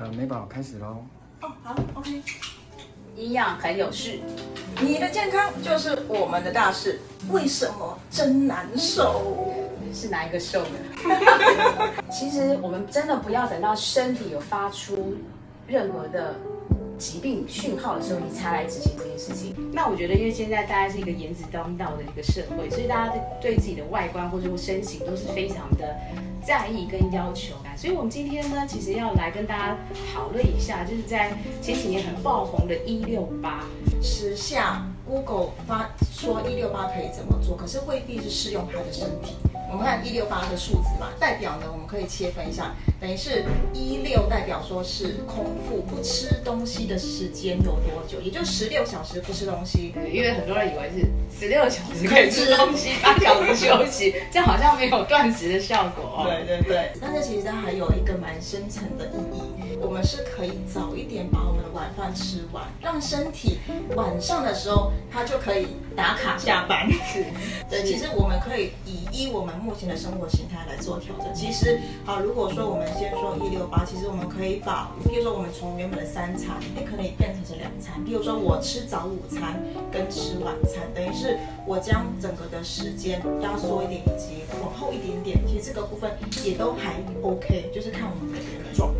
呃，美宝开始喽。哦，好，OK。营养很有序，你的健康就是我们的大事。为什么真难受？是哪一个瘦呢？其实我们真的不要等到身体有发出任何的疾病讯号的时候，你才来执行这件事情。那我觉得，因为现在大家是一个颜值当道的一个社会，所以大家对自己的外观或者说身形都是非常的在意跟要求。所以我们今天呢，其实要来跟大家讨论一下，就是在前几年很爆红的“一六八”时下，Google 发说一六八可以怎么做，可是未必是适用他的身体。我们看一六八的数字嘛，代表呢，我们可以切分一下，等于是一六代表说是空腹不吃东西的时间有多久，也就十六小时不吃东西。因为很多人以为是十六小时可以吃东西，八小时休息，这样好像没有断食的效果。对对对，但是其实它还有一个蛮深层的意义，我们是可以早一点把我们的晚饭吃完，让身体晚上的时候它就可以打卡下班。是，对，其实我们可以以依我们。目前的生活形态来做调整。其实，好，如果说我们先说一六八，其实我们可以把，比如说我们从原本的三餐，也可以变成是两餐。比如说我吃早午餐跟吃晚餐，等于是我将整个的时间压缩一点，以及往后一点点。其实这个部分也都还 OK，就是看我们每个人的状况。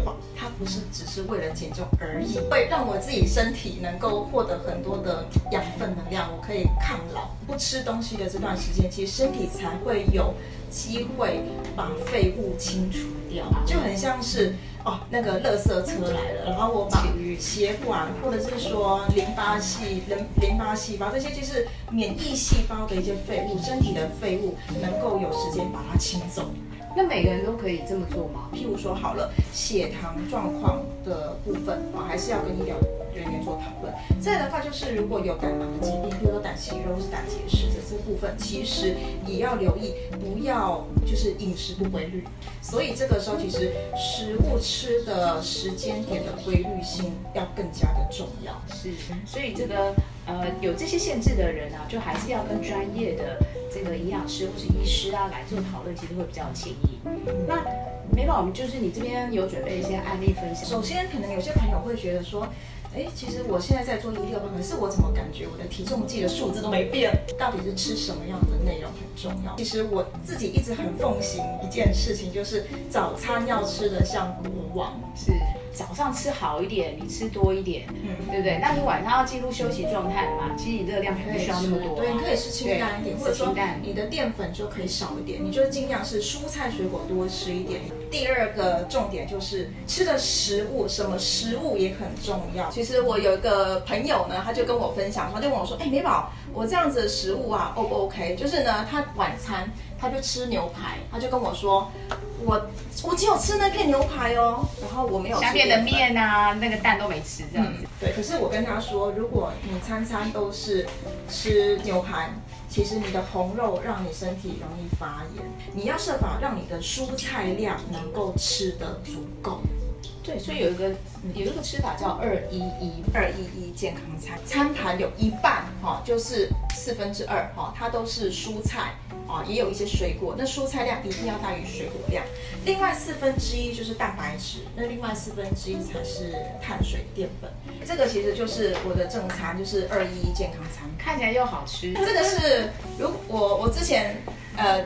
它不是只是为了减重而已，会让我自己身体能够获得很多的养分能量，我可以抗老。不吃东西的这段时间，其实身体才会有机会把废物清除掉，就很像是哦那个垃圾车来了，然后我把血管或者是说淋巴系、淋淋巴细胞这些就是免疫细胞的一些废物，身体的废物能够有时间把它清走。那每个人都可以这么做吗？譬如说，好了，血糖状况的部分我，还是要跟医疗人员做讨论。再的话，就是如果有胆囊的疾病，比如说胆息肉或是胆结石的这部分，其实也要留意，不要就是饮食不规律。所以这个时候，其实食物吃的时间点的规律性要更加的重要。是，所以这个呃有这些限制的人啊，就还是要跟专业的。这个营养师或是医师啊来做讨论，其实会比较轻易。那美宝，我们就是你这边有准备一些案例分享。首先，可能有些朋友会觉得说，哎，其实我现在在做一六八，可是我怎么感觉我的体重计的数字都没变？到底是吃什么样的内容很重要？其实我自己一直很奉行一件事情，就是早餐要吃的像国王。是。早上吃好一点，你吃多一点，嗯，对不对？那你晚上要进入休息状态嘛？其实你热量不需要那么多，对，你可以吃清淡一点，或者说你的淀粉就可以少一点，你就尽量是蔬菜水果多吃一点。第二个重点就是吃的食物，什么食物也很重要。其实我有一个朋友呢，他就跟我分享，他就问我说：“哎，美宝，我这样子的食物啊，O 不 OK？就是呢，他晚餐他就吃牛排，他就跟我说。”我我只有吃那片牛排哦，然后我没有下面的面啊，那个蛋都没吃这样子。对，可是我跟他说，如果你餐餐都是吃牛排，其实你的红肉让你身体容易发炎，你要设法让你的蔬菜量能够吃得足够。对，所以有一个有一个吃法叫二一一二一一健康餐，餐盘有一半哈，就是四分之二哈，它都是蔬菜啊，也有一些水果，那蔬菜量一定要大于水果量。另外四分之一就是蛋白质，那另外四分之一才是碳水淀粉。这个其实就是我的正餐，就是二一一健康餐，看起来又好吃。这个是如我我之前呃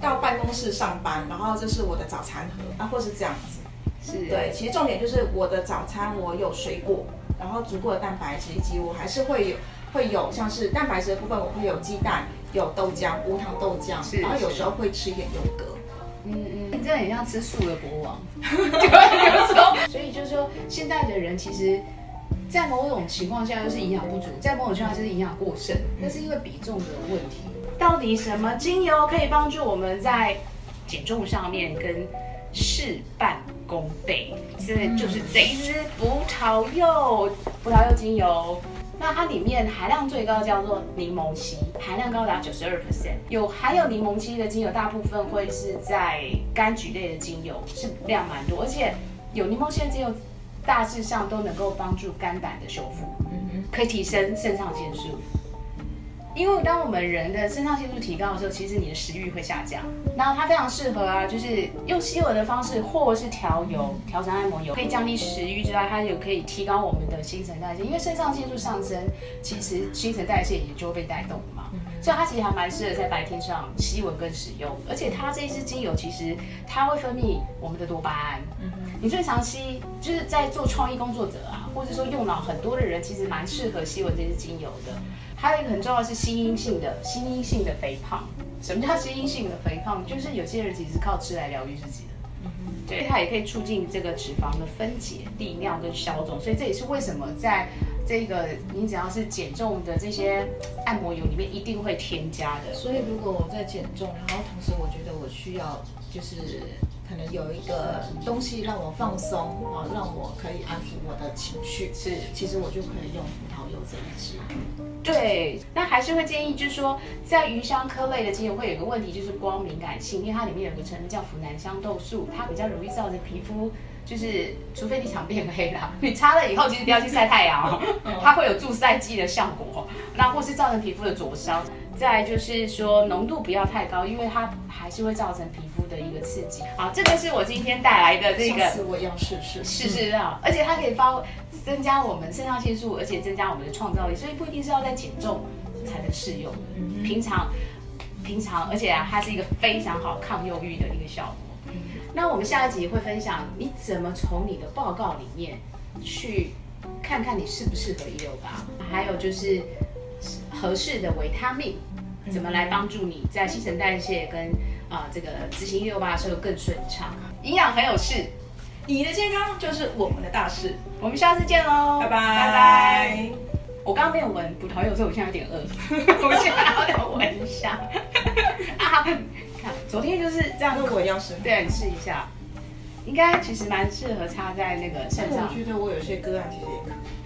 到办公室上班，然后这是我的早餐盒啊，或是这样子。是对，其实重点就是我的早餐我有水果，然后足够的蛋白质，以及我还是会有会有像是蛋白质的部分，我会有鸡蛋，有豆浆，无糖豆浆，然后有时候会吃一点优格。嗯嗯，你真的很像吃素的国王。对，所以就是说，现在的人其实，在某种情况下就是营养不足，在某种情况下就是营养过剩，那是因为比重的问题。到底什么精油可以帮助我们在减重上面跟事半？功倍，这就是这一支葡萄柚，葡萄柚精油。那它里面含量最高叫做柠檬烯，含量高达九十二 percent。有含有柠檬烯的精油，大部分会是在柑橘类的精油，是量蛮多。而且有柠檬烯的精油，大致上都能够帮助肝胆的修复，嗯，可以提升肾上腺素。因为当我们人的肾上腺素提高的时候，其实你的食欲会下降。然后它非常适合啊，就是用吸油的方式，或是调油、调成按摩油，可以降低食欲之外，它也可以提高我们的新陈代谢。因为肾上腺素上升，其实新陈代谢也就会被带动嘛。所以它其实还蛮适合在白天上吸闻跟使用。而且它这一支精油其实它会分泌我们的多巴胺。你最长期就是在做创意工作者啊，或者说用脑很多的人，其实蛮适合吸闻这支精油的。还有一个很重要的是心因性的心因性的肥胖。什么叫心因性的肥胖？就是有些人其实是靠吃来疗愈自己的。对，它也可以促进这个脂肪的分解、利尿跟消肿。所以这也是为什么在这个你只要是减重的这些按摩油里面一定会添加的。所以如果我在减重，然后同时我觉得我需要就是可能有一个东西让我放松啊，让我可以安抚我的情绪，是，其实我就可以用葡萄柚这一支。对，那还是会建议，就是说，在鱼香科类的精油会有一个问题，就是光敏感性，因为它里面有个成分叫呋喃香豆素，它比较容易造成皮肤，就是除非你想变黑啦，你擦了以后其实不要去晒太阳哦，它会有助晒剂的效果，那或是造成皮肤的灼伤。再就是说浓度不要太高，因为它还是会造成皮肤的一个刺激。好，这个是我今天带来的这个，我也要试试试试啊，而且它可以发增加我们肾上腺素，而且增加我们的创造力，所以不一定是要在减重才能适用的。平常平常，而且啊，它是一个非常好抗忧郁的一个效果。那我们下一集会分享你怎么从你的报告里面去看看你适不适合一六八，还有就是合适的维他命怎么来帮助你在新陈代谢跟啊、这个执行一六八的时候更顺畅。营养很有事，你的健康就是我们的大事。我们下次见喽，拜拜拜拜。我刚刚没有闻葡萄柚，所以我现在有点饿，我现在要来闻一下。啊，看，昨天就是这样那，我要试。对，你试一下，应该其实蛮适合插在那个身上我。觉得我有些个案其实也可以。